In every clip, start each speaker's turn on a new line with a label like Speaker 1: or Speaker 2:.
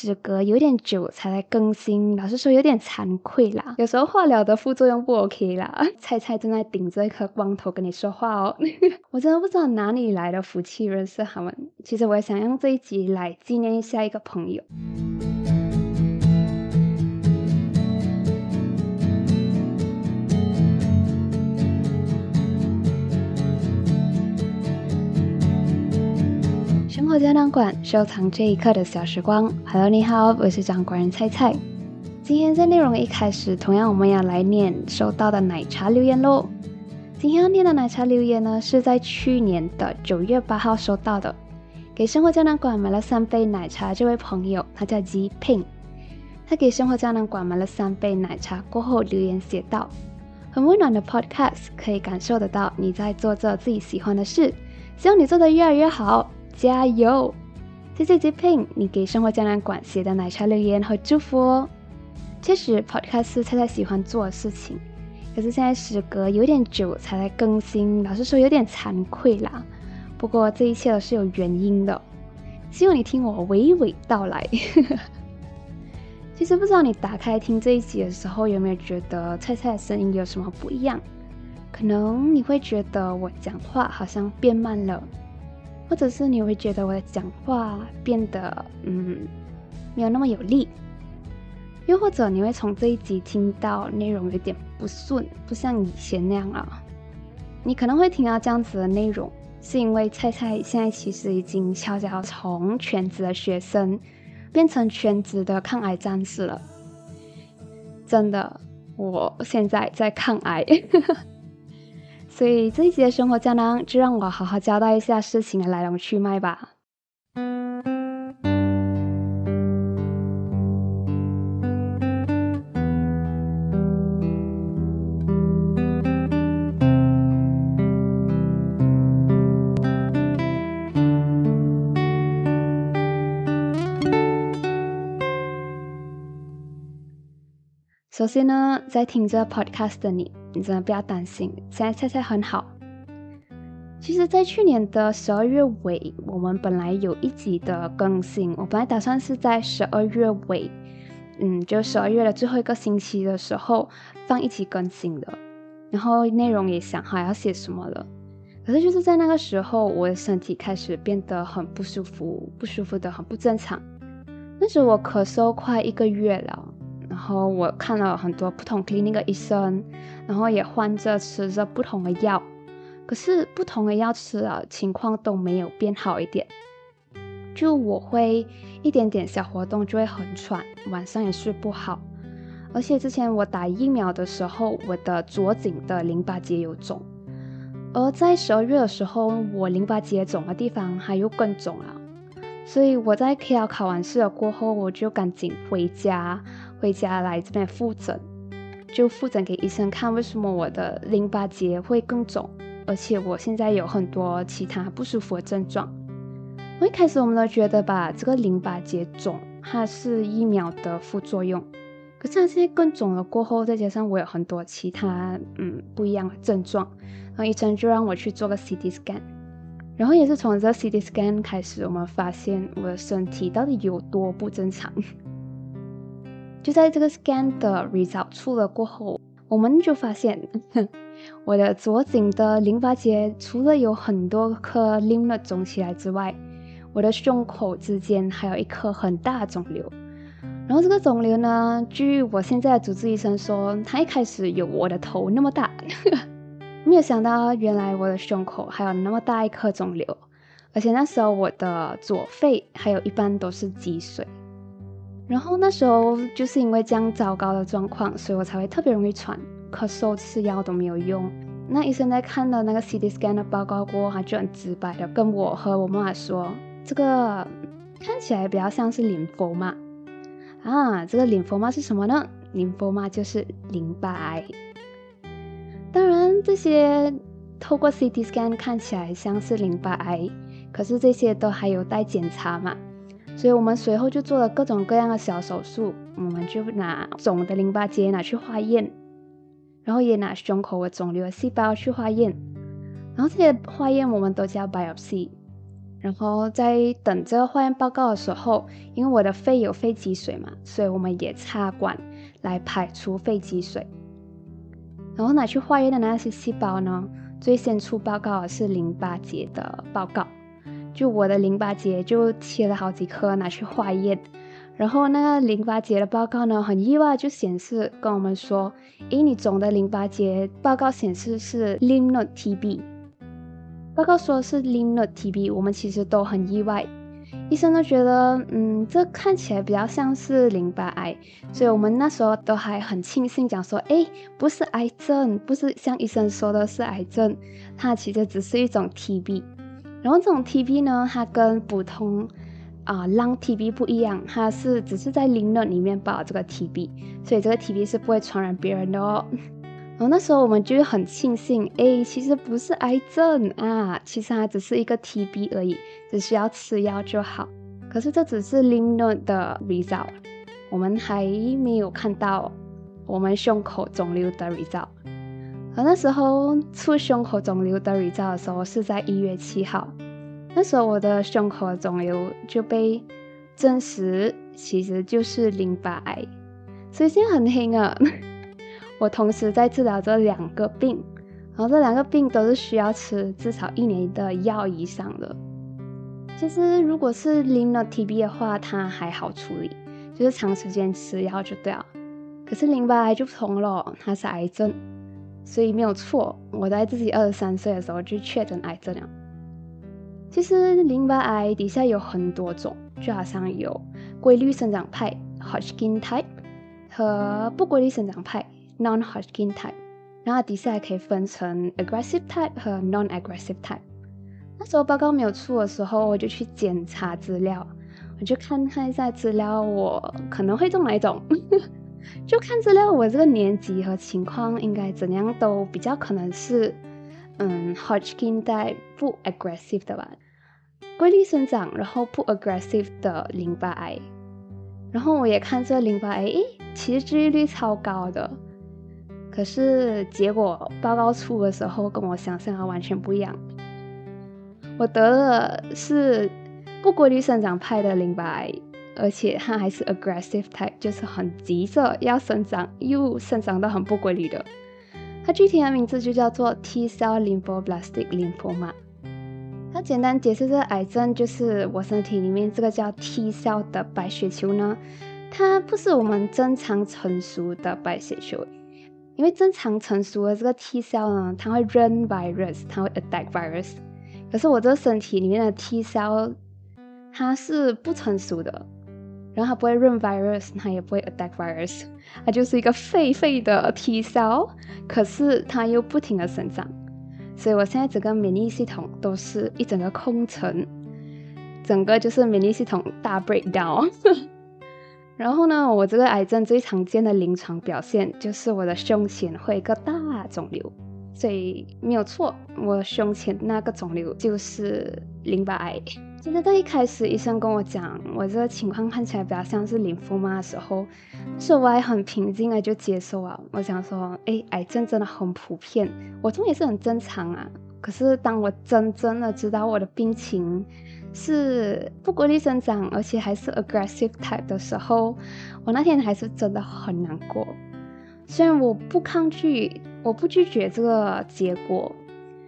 Speaker 1: 时隔有点久才来更新，老实说有点惭愧啦。有时候化疗的副作用不 OK 啦。菜菜正在顶着一颗光头跟你说话哦，我真的不知道哪里来的福气认识他们。其实我也想用这一集来纪念一下一个朋友。生活胶囊馆收藏这一刻的小时光。Hello，你好，我是掌管人菜菜。今天在内容一开始，同样我们要来念收到的奶茶留言喽。今天要念的奶茶留言呢，是在去年的九月八号收到的。给生活胶囊馆买了三杯奶茶，这位朋友他叫 G Ping，他给生活胶囊馆买了三杯奶茶过后留言写道：很温暖的 Podcast，可以感受得到你在做着自己喜欢的事，希望你做的越来越好。加油！谢谢 J Pin，你给生活胶囊馆写的奶茶留言和祝福哦。确实，Podcast 是菜菜喜欢做的事情，可是现在时隔有点久才来更新，老实说有点惭愧啦。不过这一切都是有原因的，希望你听我娓娓道来。其实不知道你打开听这一集的时候，有没有觉得菜菜的声音有什么不一样？可能你会觉得我讲话好像变慢了。或者是你会觉得我的讲话变得嗯没有那么有力，又或者你会从这一集听到内容有点不顺，不像以前那样了。你可能会听到这样子的内容，是因为菜菜现在其实已经悄悄从全职的学生变成全职的抗癌战士了。真的，我现在在抗癌。所以这一集的生活胶囊，就让我好好交代一下事情的来龙去脉吧。首先呢，在听这 podcast 的你。你真的不要担心，现在菜菜很好。其实，在去年的十二月尾，我们本来有一集的更新，我本来打算是在十二月尾，嗯，就十二月的最后一个星期的时候放一期更新的，然后内容也想好要写什么了。可是就是在那个时候，我的身体开始变得很不舒服，不舒服的很不正常。那时我咳嗽快一个月了。然后我看了很多不同 clinic 的医生，然后也换着吃着不同的药，可是不同的药吃了情况都没有变好一点。就我会一点点小活动就会很喘，晚上也睡不好。而且之前我打疫苗的时候，我的左颈的淋巴结有肿，而在十二月的时候，我淋巴结肿的地方还又更肿了。所以我在 KL 考完试了过后，我就赶紧回家。回家来这边复诊，就复诊给医生看，为什么我的淋巴结会更肿，而且我现在有很多其他不舒服的症状。我一开始我们都觉得吧，这个淋巴结肿它是疫苗的副作用，可是它现在更肿了过后，再加上我有很多其他嗯不一样的症状，然后医生就让我去做个 CT scan，然后也是从这个 CT scan 开始，我们发现我的身体到底有多不正常。就在这个 scan 的 result 出了过后，我们就发现，我的左颈的淋巴结除了有很多颗 lymph 肿起来之外，我的胸口之间还有一颗很大肿瘤。然后这个肿瘤呢，据我现在的主治医生说，它一开始有我的头那么大，没有想到原来我的胸口还有那么大一颗肿瘤，而且那时候我的左肺还有一半都是积水。然后那时候就是因为这样糟糕的状况，所以我才会特别容易喘、咳嗽，吃药都没有用。那医生在看了那个 CT scan 的报告过后，他就很直白的跟我和我妈妈说：“这个看起来比较像是淋巴嘛。”啊，这个淋巴嘛是什么呢？淋巴嘛就是淋巴癌。当然，这些透过 CT scan 看起来像是淋巴癌，可是这些都还有待检查嘛。所以我们随后就做了各种各样的小手术，我们就拿肿的淋巴结拿去化验，然后也拿胸口的肿瘤细胞去化验，然后这些化验我们都叫 biopsy。然后在等这个化验报告的时候，因为我的肺有肺积水嘛，所以我们也插管来排出肺积水。然后拿去化验的那些细胞呢，最先出报告的是淋巴结的报告，就我的淋巴结就切了好几颗拿去化验。然后那个淋巴结的报告呢，很意外就显示跟我们说，诶，你总的淋巴结报告显示是 Lynode TB。报告说是 Lynode TB，我们其实都很意外，医生都觉得，嗯，这看起来比较像是淋巴癌，所以我们那时候都还很庆幸，讲说，哎，不是癌症，不是像医生说的是癌症，它其实只是一种 TB。然后这种 TB 呢，它跟普通啊 lung TB 不一样，它是只是在 lymph node 里面爆这个 TB，所以这个 TB 是不会传染别人的哦。然后那时候我们就很庆幸，哎，其实不是癌症啊，其实它只是一个 TB 而已，只需要吃药就好。可是这只是 Lynne 的 result，我们还没有看到我们胸口肿瘤的 result。而那时候出胸口肿瘤的检查的时候是在一月七号，那时候我的胸口肿瘤就被证实其实就是淋巴癌，所以现在很黑啊。我同时在治疗这两个病，然后这两个病都是需要吃至少一年的药以上的。其实如果是 lymph node TB 的话，它还好处理，就是长时间吃药就对了。可是淋巴癌就不同了，它是癌症，所以没有错。我在自己二十三岁的时候就确诊癌症了。其实淋巴癌底下有很多种，就好像有规律生长派 （Hodgkin type） 和不规律生长派。Non-Hodgkin type，然后底下还可以分成 aggressive type 和 non-aggressive type。那时候报告没有出的时候，我就去检查资料，我就看看一下资料，我可能会中哪一种，就看资料我这个年纪和情况应该怎样都比较可能是，嗯，Hodgkin type 不 aggressive 的吧，规律生长，然后不 aggressive 的淋巴癌。然后我也看这淋巴癌，诶，其实治愈率超高的。可是结果报告出的时候，跟我想象的完全不一样。我得了是不规律生长派的淋巴癌，而且它还是 aggressive type，就是很急着要生长，又生长的很不规律的。它具体的名字就叫做 T cell lymphoblastic lymphoma。它简单解释这个癌症，就是我身体里面这个叫 T cell 的白血球呢，它不是我们正常成熟的白血球。因为正常成熟的这个 T cell 呢，它会 run virus，它会 attack virus。可是我这个身体里面的 T cell，它是不成熟的，然后它不会 run virus，它也不会 attack virus，它就是一个废废的 T cell，可是它又不停的生长，所以我现在整个免疫系统都是一整个空城，整个就是免疫系统大 breakdown。然后呢，我这个癌症最常见的临床表现就是我的胸前会一个大肿瘤，所以没有错，我胸前那个肿瘤就是淋巴癌。其实在一开始医生跟我讲我这个情况看起来比较像是淋巴嘛的时候，是我还很平静的就接受啊。我想说，哎，癌症真的很普遍，我这也是很正常啊。可是当我真正的知道我的病情，是不规律生长，而且还是 aggressive type 的时候，我那天还是真的很难过。虽然我不抗拒，我不拒绝这个结果，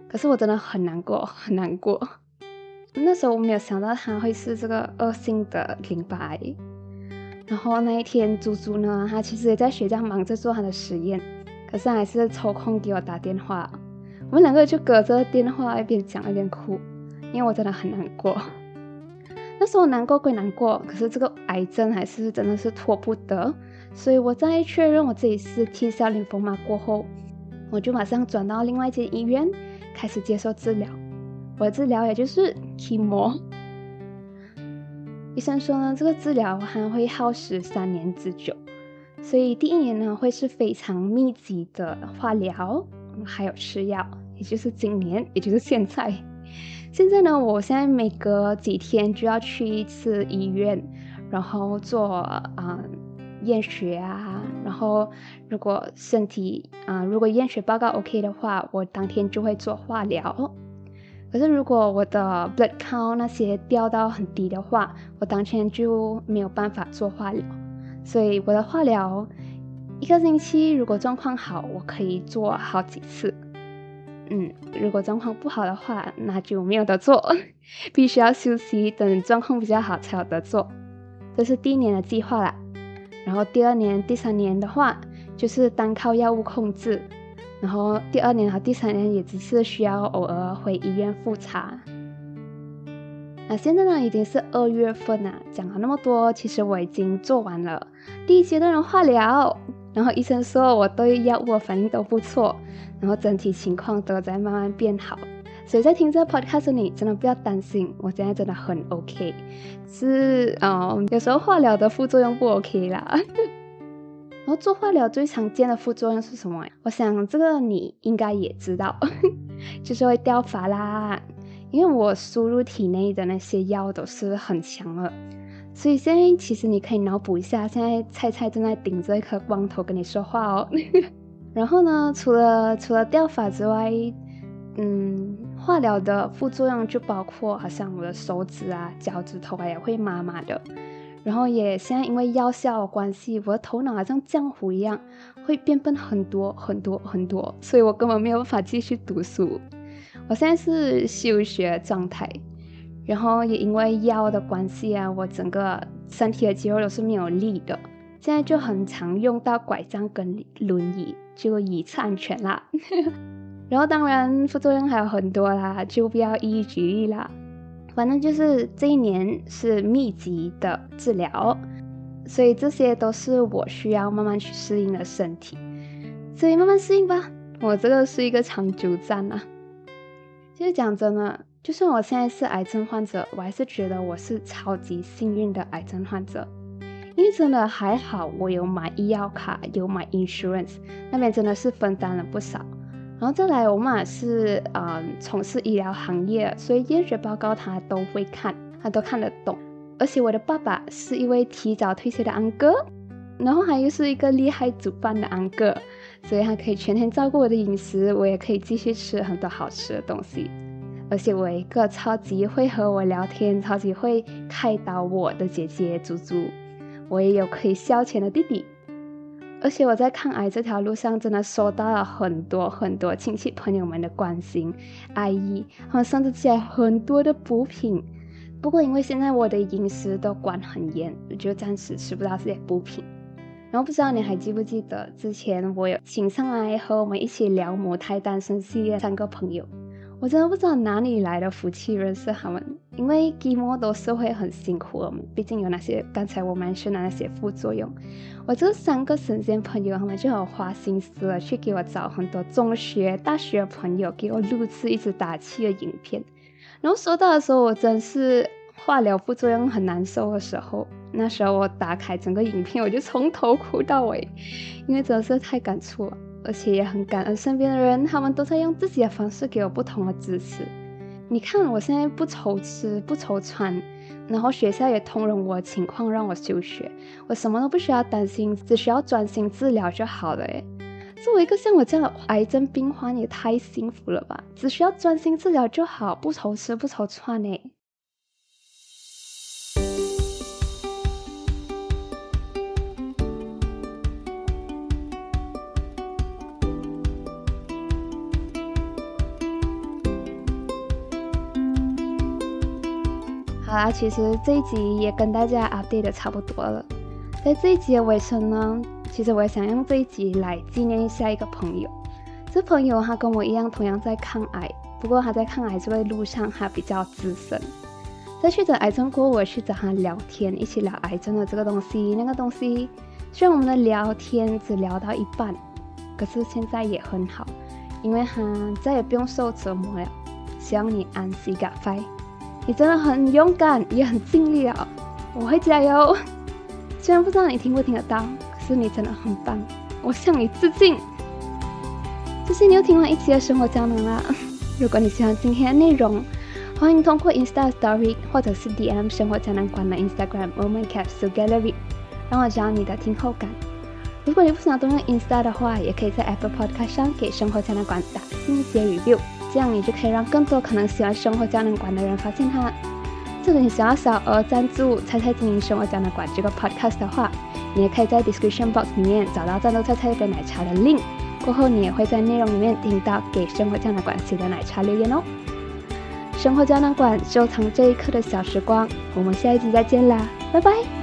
Speaker 1: 可是我真的很难过，很难过。那时候我没有想到他会是这个恶性的淋巴癌。然后那一天，猪猪呢，他其实也在学校忙着做他的实验，可是还是抽空给我打电话。我们两个就隔着电话一边讲一边哭。因为我真的很难过，那时候难过归难过，可是这个癌症还是真的是拖不得，所以我在确认我自己是 T cell lymphoma 过后，我就马上转到另外一间医院开始接受治疗。我的治疗也就是 chemo。医生说呢，这个治疗还会耗时三年之久，所以第一年呢会是非常密集的化疗，还有吃药，也就是今年，也就是现在。现在呢，我现在每隔几天就要去一次医院，然后做啊验血啊，然后如果身体啊如果验血报告 OK 的话，我当天就会做化疗。可是如果我的 blood count 那些掉到很低的话，我当天就没有办法做化疗。所以我的化疗一个星期，如果状况好，我可以做好几次。嗯，如果状况不好的话，那就没有得做，必须要休息，等状况比较好才有得做。这是第一年的计划啦。然后第二年、第三年的话，就是单靠药物控制。然后第二年和第三年也只是需要偶尔回医院复查。那现在呢，已经是二月份了，讲了那么多，其实我已经做完了第一阶段的化疗。然后医生说我对药物反应都不错，然后整体情况都在慢慢变好。所以在听这 podcast 你，真的不要担心，我现在真的很 OK。是啊，有时候化疗的副作用不 OK 啦。然后做化疗最常见的副作用是什么？我想这个你应该也知道，就是会掉发啦。因为我输入体内的那些药都是很强的，所以现在其实你可以脑补一下，现在菜菜正在顶着一颗光头跟你说话哦。然后呢，除了除了掉发之外，嗯，化疗的副作用就包括好像我的手指啊、脚趾头啊也会麻麻的。然后也现在因为药效的关系，我的头脑好像浆糊一样，会变笨很多很多很多，所以我根本没有办法继续读书。我现在是休学状态，然后也因为药的关系啊，我整个身体的肌肉都是没有力的，现在就很常用到拐杖跟轮椅，就以次安全啦。然后当然副作用还有很多啦，就不要一一举例啦。反正就是这一年是密集的治疗，所以这些都是我需要慢慢去适应的身体，所以慢慢适应吧。我这个是一个长久战啊。其实讲真的，就算我现在是癌症患者，我还是觉得我是超级幸运的癌症患者，因为真的还好，我有买医药卡，有买 insurance，那边真的是分担了不少。然后再来，我妈是嗯从事医疗行业，所以验血报告她都会看，她都看得懂。而且我的爸爸是一位提早退休的安哥，然后还又是一个厉害煮饭的安哥，所以他可以全天照顾我的饮食，我也可以继续吃很多好吃的东西。而且我一个超级会和我聊天、超级会开导我的姐姐猪猪，我也有可以消遣的弟弟。而且我在抗癌这条路上，真的收到了很多很多亲戚朋友们的关心、爱意，他们送的起来很多的补品。不过因为现在我的饮食都管很严，我就暂时吃不到这些补品。然后不知道你还记不记得之前我有请上来和我们一起聊母胎单身系列三个朋友。我真的不知道哪里来的福气认识他们，因为寂寞都是会很辛苦的，毕竟有那些刚才我们说的那些副作用。我这三个神仙朋友，他们就很花心思了，去给我找很多中学、大学朋友给我录制一直打气的影片。然后收到的时候，我真是化疗副作用很难受的时候，那时候我打开整个影片，我就从头哭到尾，因为真的是太感触了。而且也很感恩身边的人，他们都在用自己的方式给我不同的支持。你看，我现在不愁吃不愁穿，然后学校也通融我情况让我休学，我什么都不需要担心，只需要专心治疗就好了。诶，作为一个像我这样的癌症病患，也太幸福了吧！只需要专心治疗就好，不愁吃不愁穿诶。好啦，其实这一集也跟大家 update 的差不多了。在这一集的尾声呢，其实我也想用这一集来纪念一下一个朋友。这朋友他跟我一样，同样在抗癌，不过他在抗癌这个路上他比较资深。在确诊癌症过后，我去找他聊天，一起聊癌症的这个东西、那个东西。虽然我们的聊天只聊到一半，可是现在也很好，因为他再也不用受折磨了。希望你安息赶快。你真的很勇敢，也很尽力啊！我会加油。虽然不知道你听不听得到，可是你真的很棒，我向你致敬。谢谢你又听完一期的生活胶囊啦！如果你喜欢今天的内容，欢迎通过 Insta Story 或者是 DM 生活胶囊馆的 Instagram Moment Capsule Gallery，让我知道你的听后感。如果你不想动用 Insta 的话，也可以在 Apple Podcast 上给生活胶囊馆打一些 review，这样你就可以让更多可能喜欢生活胶囊馆的人发现它。如果你想要小额赞助菜菜经营生活胶囊馆这个 podcast 的话，你也可以在 description box 里面找到赞助菜菜一杯奶茶的 link，过后你也会在内容里面听到给生活胶囊馆写的奶茶留言哦。生活胶囊馆收藏这一刻的小时光，我们下一集再见啦，拜拜。